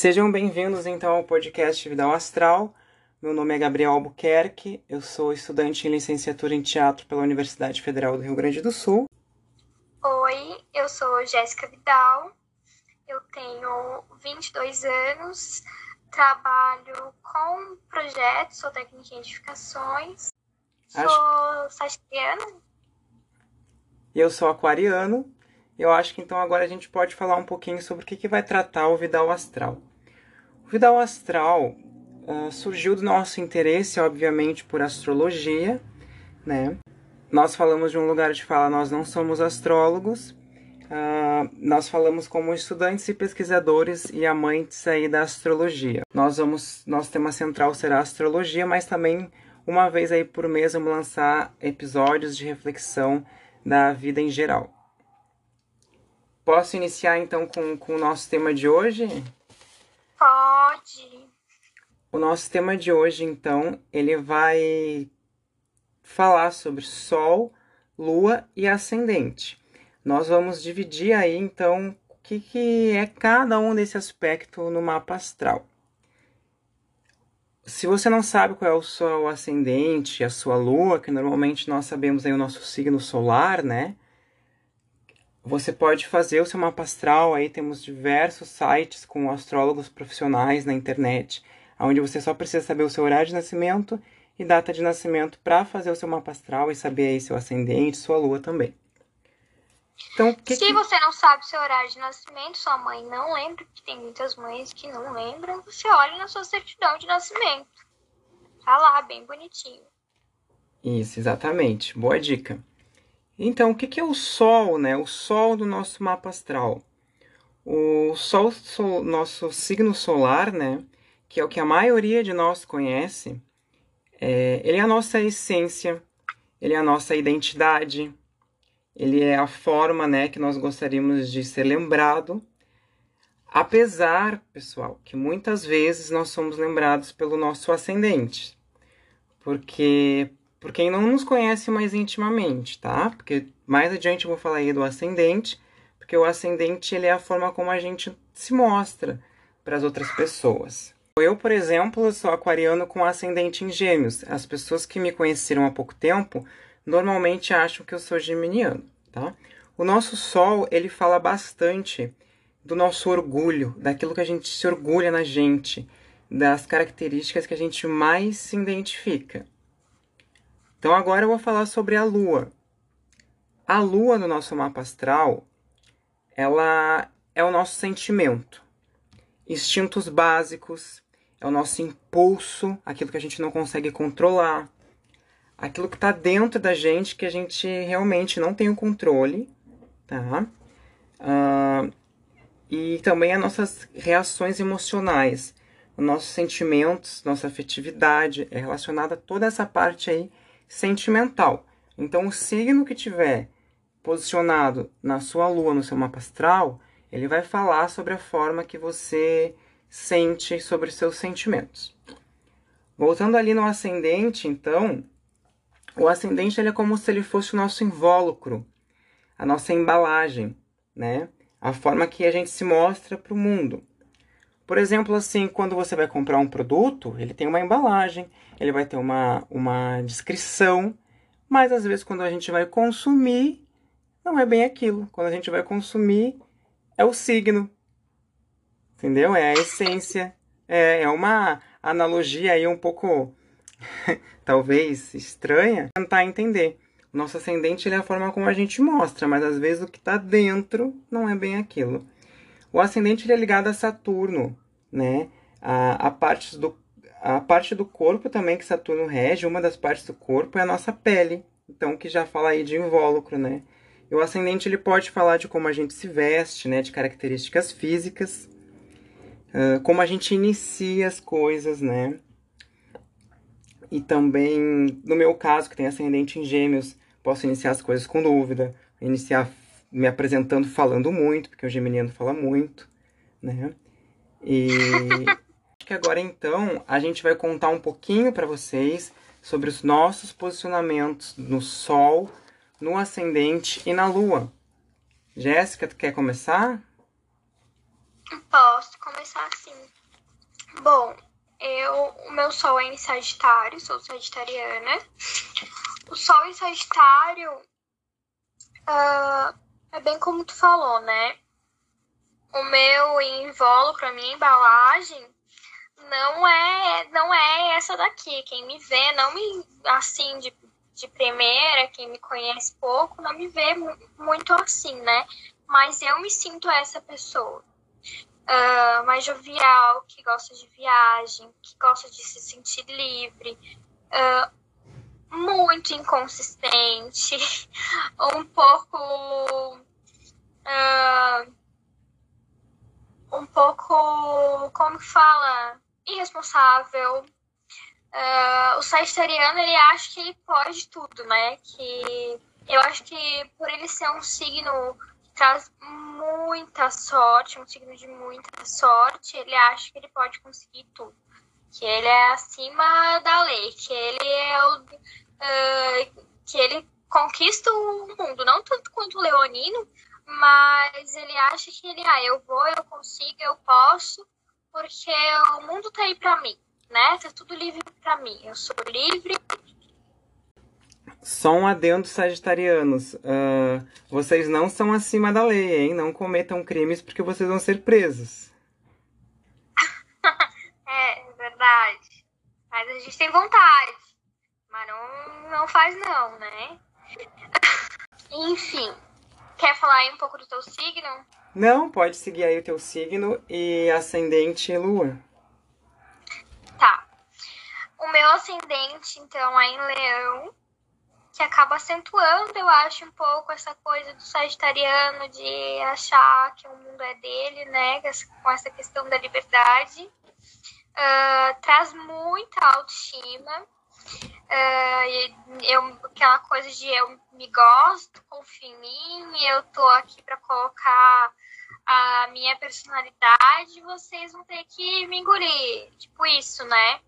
Sejam bem-vindos então ao podcast Vidal Astral. Meu nome é Gabriel Albuquerque, eu sou estudante em licenciatura em teatro pela Universidade Federal do Rio Grande do Sul. Oi, eu sou Jéssica Vidal, eu tenho 22 anos, trabalho com projetos, sou técnica em edificações, sou Acho... sagitariana. Eu sou aquariano eu acho que então agora a gente pode falar um pouquinho sobre o que, que vai tratar o Vidal Astral. O Vidal Astral uh, surgiu do nosso interesse, obviamente, por astrologia, né? Nós falamos de um lugar de fala, nós não somos astrólogos, uh, nós falamos como estudantes e pesquisadores e amantes aí da astrologia. Nós vamos, nosso tema central será astrologia, mas também uma vez aí por mês vamos lançar episódios de reflexão da vida em geral. Posso iniciar então com, com o nosso tema de hoje? Pode. O nosso tema de hoje, então, ele vai falar sobre Sol, Lua e Ascendente. Nós vamos dividir aí, então, o que, que é cada um desse aspecto no mapa astral. Se você não sabe qual é o seu ascendente, a sua lua, que normalmente nós sabemos aí o nosso signo solar, né? Você pode fazer o seu mapa astral, aí temos diversos sites com astrólogos profissionais na internet, onde você só precisa saber o seu horário de nascimento e data de nascimento para fazer o seu mapa astral e saber aí seu ascendente, sua lua também. Então, que Se que... você não sabe seu horário de nascimento, sua mãe não lembra, que tem muitas mães que não lembram, você olha na sua certidão de nascimento. Tá lá, bem bonitinho. Isso, exatamente. Boa dica. Então, o que é o Sol, né? O Sol do nosso mapa astral. O Sol, sol, nosso signo solar, né? Que é o que a maioria de nós conhece. É, ele é a nossa essência, ele é a nossa identidade, ele é a forma, né, que nós gostaríamos de ser lembrado. Apesar, pessoal, que muitas vezes nós somos lembrados pelo nosso ascendente. Porque por quem não nos conhece mais intimamente, tá? Porque mais adiante eu vou falar aí do ascendente, porque o ascendente ele é a forma como a gente se mostra para as outras pessoas. Eu, por exemplo, sou aquariano com ascendente em gêmeos. As pessoas que me conheceram há pouco tempo normalmente acham que eu sou geminiano, tá? O nosso sol, ele fala bastante do nosso orgulho, daquilo que a gente se orgulha na gente, das características que a gente mais se identifica. Então agora eu vou falar sobre a Lua. A Lua no nosso mapa astral, ela é o nosso sentimento, instintos básicos, é o nosso impulso, aquilo que a gente não consegue controlar, aquilo que está dentro da gente que a gente realmente não tem o controle, tá? Uh, e também as nossas reações emocionais, os nossos sentimentos, nossa afetividade, é relacionada a toda essa parte aí sentimental. Então, o signo que tiver posicionado na sua lua, no seu mapa astral, ele vai falar sobre a forma que você sente sobre seus sentimentos. Voltando ali no ascendente, então, o ascendente ele é como se ele fosse o nosso invólucro, a nossa embalagem, né? A forma que a gente se mostra para o mundo. Por exemplo, assim, quando você vai comprar um produto, ele tem uma embalagem, ele vai ter uma, uma descrição, mas às vezes quando a gente vai consumir, não é bem aquilo. Quando a gente vai consumir, é o signo. Entendeu? É a essência. É, é uma analogia aí um pouco, talvez, estranha, tentar entender. Nosso ascendente é a forma como a gente mostra, mas às vezes o que está dentro não é bem aquilo. O ascendente é ligado a Saturno, né? A, a, parte do, a parte do corpo também que Saturno rege, uma das partes do corpo é a nossa pele. Então, que já fala aí de invólucro, né? E o ascendente ele pode falar de como a gente se veste, né? De características físicas, uh, como a gente inicia as coisas, né? E também, no meu caso, que tem ascendente em gêmeos, posso iniciar as coisas com dúvida, iniciar me apresentando falando muito, porque o geminiano fala muito, né? E acho que agora então a gente vai contar um pouquinho para vocês sobre os nossos posicionamentos no Sol, no Ascendente e na Lua. Jéssica, tu quer começar? Posso começar assim. Bom, eu, o meu sol é em Sagitário, sou sagitariana. O sol em Sagitário uh, é bem como tu falou, né? O meu invólucro, a minha embalagem, não é não é essa daqui. Quem me vê, não me assim de, de primeira, quem me conhece pouco, não me vê muito assim, né? Mas eu me sinto essa pessoa uh, mais jovial, que gosta de viagem, que gosta de se sentir livre, uh, muito inconsistente, um pouco. Uh, um pouco. Como fala? Irresponsável. o sagitariano ele acha que ele pode tudo, né? Que eu acho que por ele ser um signo traz muita sorte, um signo de muita sorte, ele acha que ele pode conseguir tudo. Que ele é acima da lei, que ele é o. Uh, que ele conquista o mundo, não tanto quanto o Leonino, mas ele acha que ele, ah, eu vou, eu consigo, eu posso, porque o mundo tá aí pra mim, né? Tá tudo livre pra mim. Eu sou livre, só um adendo, sagitarianos. Uh, vocês não são acima da lei, hein? Não cometam crimes porque vocês vão ser presos. é, verdade. Mas a gente tem vontade. Mas não, não faz não, né? Enfim. Quer falar aí um pouco do teu signo? Não, pode seguir aí o teu signo e ascendente e lua. Tá. O meu ascendente, então, é em leão que acaba acentuando, eu acho, um pouco essa coisa do sagitariano de achar que o mundo é dele, né? Com essa questão da liberdade. Uh, traz muita autoestima. Uh, eu, aquela coisa de eu me gosto, confio em mim, eu tô aqui para colocar a minha personalidade, vocês vão ter que me engolir. Tipo isso, né?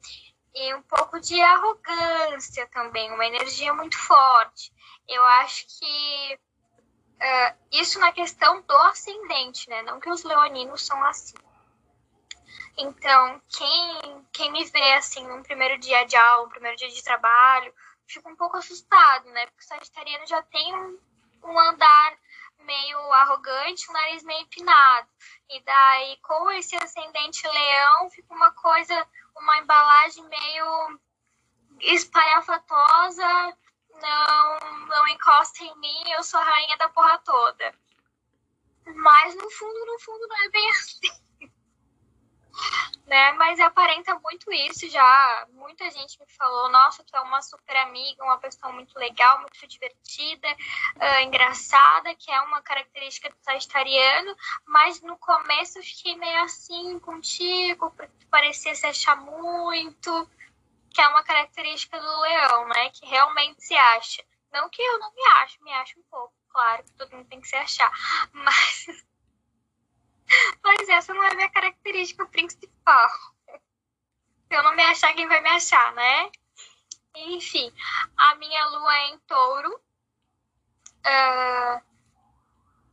e um pouco de arrogância também, uma energia muito forte. Eu acho que uh, isso na questão do ascendente, né? Não que os leoninos são assim. Então, quem, quem me vê assim num primeiro dia de aula, um primeiro dia de trabalho, fica um pouco assustado, né? Porque o sagitariano já tem um, um andar meio arrogante, o nariz meio empinado. E daí, com esse ascendente leão, fica uma coisa uma embalagem meio espalhafatosa, não, não encosta em mim, eu sou a rainha da porra toda. Mas no fundo, no fundo, não é bem assim. Né? Mas aparenta muito isso já. Muita gente me falou, nossa, tu é uma super amiga, uma pessoa muito legal, muito divertida, uh, engraçada, que é uma característica do sagitariano, mas no começo eu fiquei meio assim contigo, porque tu parecia se achar muito, que é uma característica do leão, né? Que realmente se acha. Não que eu não me acho, me acho um pouco, claro, que todo mundo tem que se achar, mas mas essa não é a minha característica principal. Se eu não me achar, quem vai me achar, né? Enfim, a minha lua é em touro. Uh,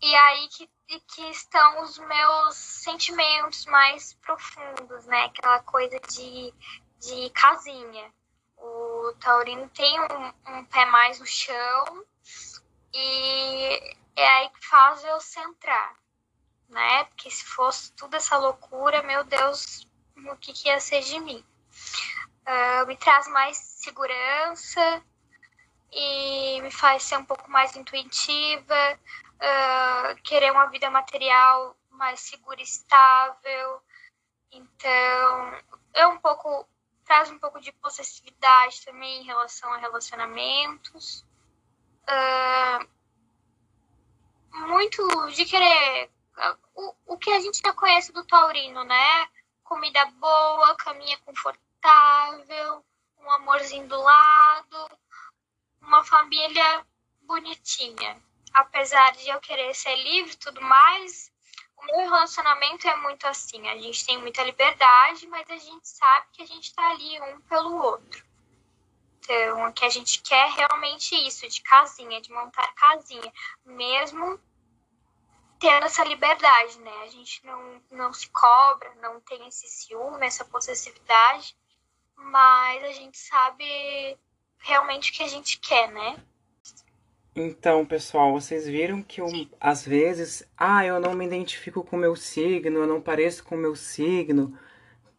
e aí que, que estão os meus sentimentos mais profundos, né? Aquela coisa de, de casinha. O taurino tem um, um pé mais no chão e é aí que faz eu centrar né? Porque se fosse tudo essa loucura, meu Deus, o que, que ia ser de mim? Uh, me traz mais segurança e me faz ser um pouco mais intuitiva, uh, querer uma vida material mais segura e estável. Então, é um pouco traz um pouco de possessividade também em relação a relacionamentos. Uh, muito de querer o, o que a gente já conhece do taurino, né? Comida boa, caminha confortável, um amorzinho do lado, uma família bonitinha. Apesar de eu querer ser livre e tudo mais, o meu relacionamento é muito assim. A gente tem muita liberdade, mas a gente sabe que a gente tá ali um pelo outro. Então, que a gente quer realmente isso, de casinha, de montar casinha. Mesmo tendo essa liberdade, né? A gente não, não se cobra, não tem esse ciúme, essa possessividade, mas a gente sabe realmente o que a gente quer, né? Então, pessoal, vocês viram que eu, às vezes, ah, eu não me identifico com o meu signo, eu não pareço com o meu signo.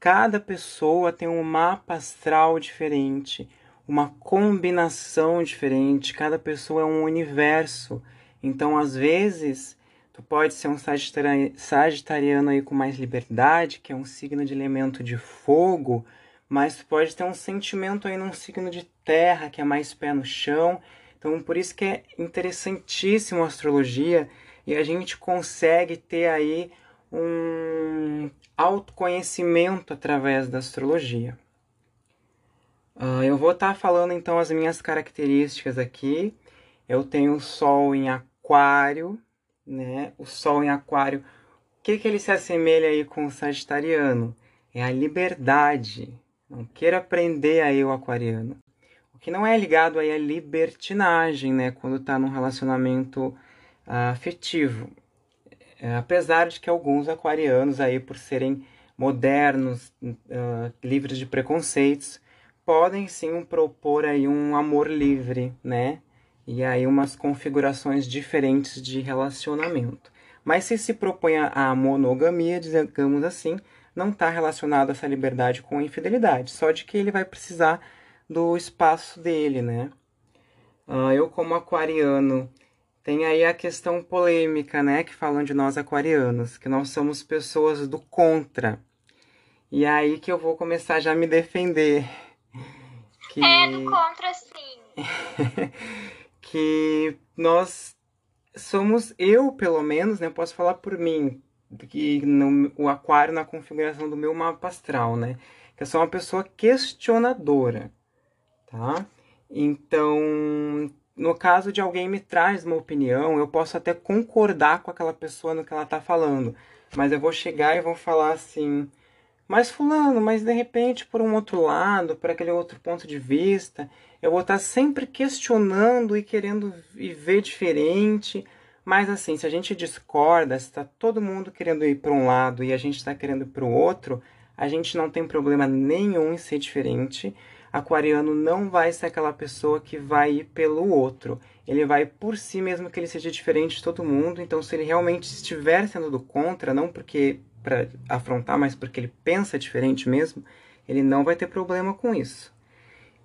Cada pessoa tem um mapa astral diferente, uma combinação diferente, cada pessoa é um universo. Então, às vezes, tu pode ser um sagitariano aí com mais liberdade, que é um signo de elemento de fogo, mas tu pode ter um sentimento aí num signo de terra, que é mais pé no chão, então, por isso que é interessantíssimo a astrologia e a gente consegue ter aí um autoconhecimento através da astrologia. Uh, eu vou estar tá falando então as minhas características aqui. Eu tenho Sol em Aquário, né? O Sol em Aquário, o que, que ele se assemelha aí com o Sagitariano? É a liberdade. Não queira aprender aí o aquariano que não é ligado aí à libertinagem, né, quando está num relacionamento uh, afetivo. É, apesar de que alguns aquarianos aí, por serem modernos, uh, livres de preconceitos, podem sim propor aí um amor livre, né? E aí umas configurações diferentes de relacionamento. Mas se se propõe a monogamia, digamos assim, não está relacionado essa liberdade com a infidelidade, só de que ele vai precisar do espaço dele, né? Uh, eu, como aquariano, tem aí a questão polêmica, né? Que falam de nós aquarianos, que nós somos pessoas do contra. E é aí que eu vou começar já a me defender. Que... É do contra, sim. que nós somos, eu pelo menos, né? Posso falar por mim, que no, o aquário na configuração do meu mapa astral, né? Que eu sou uma pessoa questionadora tá? Então, no caso de alguém me traz uma opinião, eu posso até concordar com aquela pessoa no que ela está falando, mas eu vou chegar e vou falar assim: mas fulano, mas de repente por um outro lado, por aquele outro ponto de vista, eu vou estar sempre questionando e querendo ver diferente. Mas assim, se a gente discorda, se está todo mundo querendo ir para um lado e a gente está querendo ir para o outro, a gente não tem problema nenhum em ser diferente aquariano não vai ser aquela pessoa que vai ir pelo outro. Ele vai por si mesmo que ele seja diferente de todo mundo. Então, se ele realmente estiver sendo do contra, não porque para afrontar, mas porque ele pensa diferente mesmo, ele não vai ter problema com isso.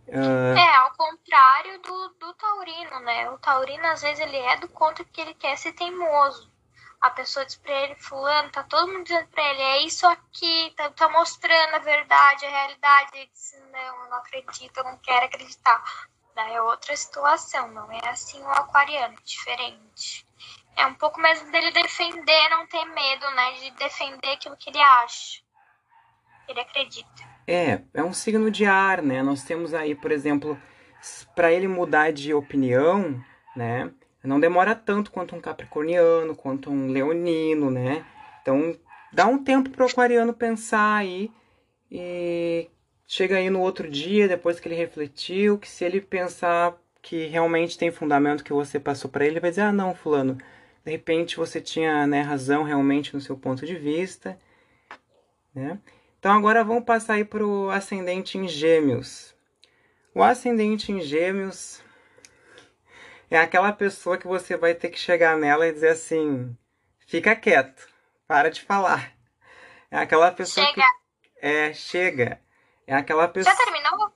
Uh... É, ao contrário do, do taurino, né? O taurino, às vezes, ele é do contra porque ele quer ser teimoso a pessoa diz pra ele, fulano, tá todo mundo dizendo pra ele, é isso aqui, tá, tá mostrando a verdade, a realidade. Ele diz, não, eu não acredito, eu não quero acreditar. Daí é outra situação, não é assim o aquariano, é diferente. É um pouco mais dele defender, não ter medo, né, de defender aquilo que ele acha. Ele acredita. É, é um signo de ar, né? Nós temos aí, por exemplo, para ele mudar de opinião, né? Não demora tanto quanto um capricorniano, quanto um leonino, né? Então, dá um tempo para o aquariano pensar aí e chega aí no outro dia, depois que ele refletiu, que se ele pensar que realmente tem fundamento que você passou para ele, ele vai dizer: "Ah, não, fulano, de repente você tinha, né, razão realmente no seu ponto de vista", né? Então agora vamos passar aí para o ascendente em Gêmeos. O ascendente em Gêmeos é aquela pessoa que você vai ter que chegar nela e dizer assim: fica quieto, para de falar. É aquela pessoa chega. que. É, chega. É aquela pessoa. Já terminou?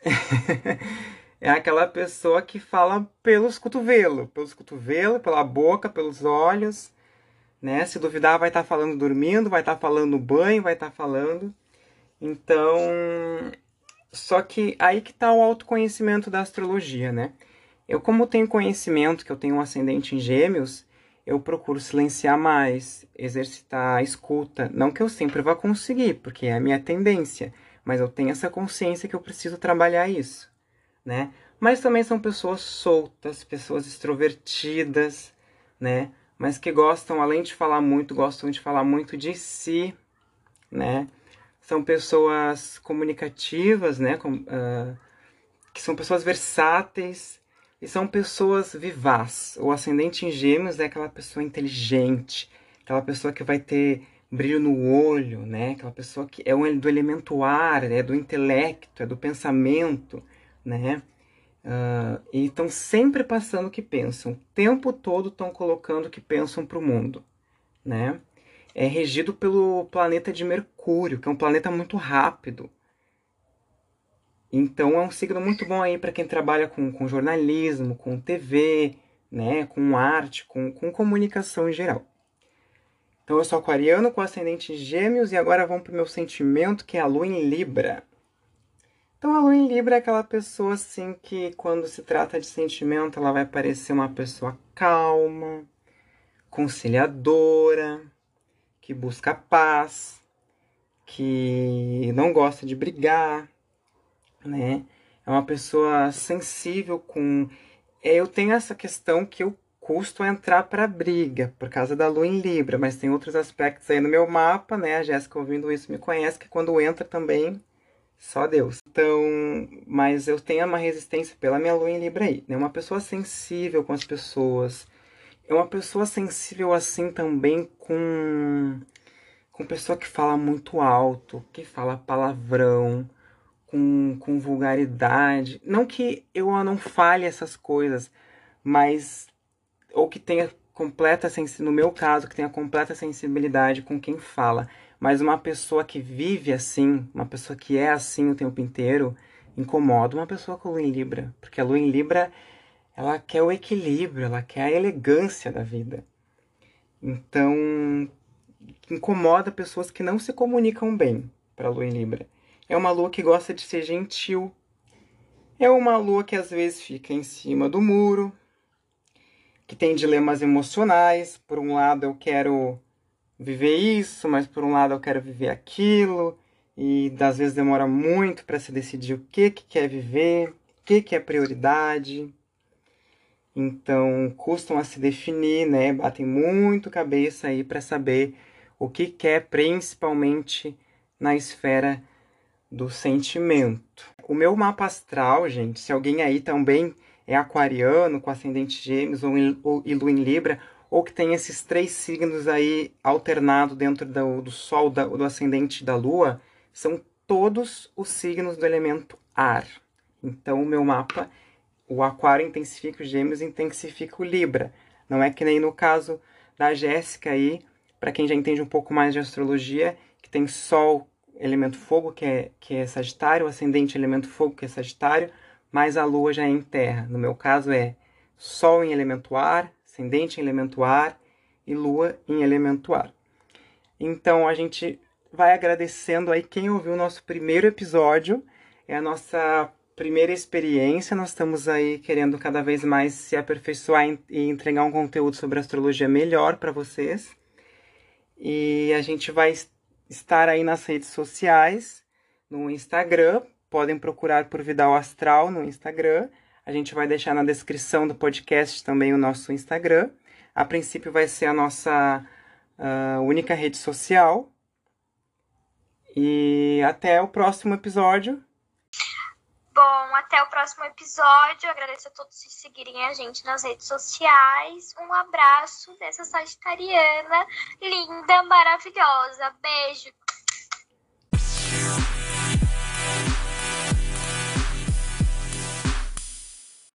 é aquela pessoa que fala pelos cotovelos, pelos cotovelos, pela boca, pelos olhos, né? Se duvidar, vai estar tá falando dormindo, vai estar tá falando no banho, vai estar tá falando. Então, só que aí que está o autoconhecimento da astrologia, né? Eu, como tenho conhecimento que eu tenho um ascendente em gêmeos, eu procuro silenciar mais, exercitar a escuta. Não que eu sempre vá conseguir, porque é a minha tendência, mas eu tenho essa consciência que eu preciso trabalhar isso, né? Mas também são pessoas soltas, pessoas extrovertidas, né? Mas que gostam, além de falar muito, gostam de falar muito de si, né? São pessoas comunicativas, né? Com, uh, que são pessoas versáteis, e são pessoas vivaz. O ascendente em Gêmeos é aquela pessoa inteligente, aquela pessoa que vai ter brilho no olho, né? Aquela pessoa que é do elemento ar, é do intelecto, é do pensamento, né? Uh, e estão sempre passando o que pensam, o tempo todo estão colocando o que pensam para o mundo, né? É regido pelo planeta de Mercúrio, que é um planeta muito rápido. Então é um signo muito bom aí para quem trabalha com, com jornalismo, com TV, né? Com arte, com, com comunicação em geral. Então eu sou aquariano com ascendente em gêmeos e agora vamos para o meu sentimento, que é a lua em Libra. Então a lua em Libra é aquela pessoa assim que quando se trata de sentimento, ela vai parecer uma pessoa calma, conciliadora, que busca paz, que não gosta de brigar, né? É uma pessoa sensível com eu tenho essa questão que eu custo entrar para briga por causa da lua em Libra, mas tem outros aspectos aí no meu mapa, né? A Jéssica ouvindo isso me conhece que quando entra também só Deus. Então, mas eu tenho uma resistência pela minha lua em Libra aí, né? Uma pessoa sensível com as pessoas. É uma pessoa sensível assim também com com pessoa que fala muito alto, que fala palavrão, com, com vulgaridade. Não que eu não fale essas coisas, mas ou que tenha completa no meu caso, que tenha completa sensibilidade com quem fala, mas uma pessoa que vive assim, uma pessoa que é assim o tempo inteiro, incomoda uma pessoa com lua em Libra, porque a lua em Libra ela quer o equilíbrio, ela quer a elegância da vida. Então, incomoda pessoas que não se comunicam bem para a lua em Libra. É uma lua que gosta de ser gentil. É uma lua que às vezes fica em cima do muro, que tem dilemas emocionais. Por um lado, eu quero viver isso, mas por um lado, eu quero viver aquilo. E às vezes demora muito para se decidir o que, que quer viver, o que, que é prioridade. Então, custam a se definir, né? Batem muito cabeça aí para saber o que quer, principalmente na esfera do sentimento. O meu mapa astral, gente, se alguém aí também é aquariano, com ascendente gêmeos ou, ou e lua em libra, ou que tem esses três signos aí alternado dentro do, do sol, da, do ascendente da lua, são todos os signos do elemento ar. Então, o meu mapa, o aquário intensifica o gêmeos intensifica o libra. Não é que nem no caso da Jéssica aí, para quem já entende um pouco mais de astrologia, que tem sol, elemento fogo, que é, que é Sagitário, ascendente elemento fogo, que é Sagitário, mas a lua já é em terra. No meu caso é Sol em elemento ar, ascendente em elemento ar e lua em elemento ar. Então a gente vai agradecendo aí quem ouviu o nosso primeiro episódio. É a nossa primeira experiência. Nós estamos aí querendo cada vez mais se aperfeiçoar e entregar um conteúdo sobre astrologia melhor para vocês. E a gente vai estar aí nas redes sociais, no Instagram, podem procurar por Vidal Astral no Instagram. A gente vai deixar na descrição do podcast também o nosso Instagram. A princípio vai ser a nossa uh, única rede social. E até o próximo episódio. Bom, até o próximo episódio. Agradeço a todos que seguirem a gente nas redes sociais. Um abraço dessa sagitariana linda, maravilhosa. Beijo.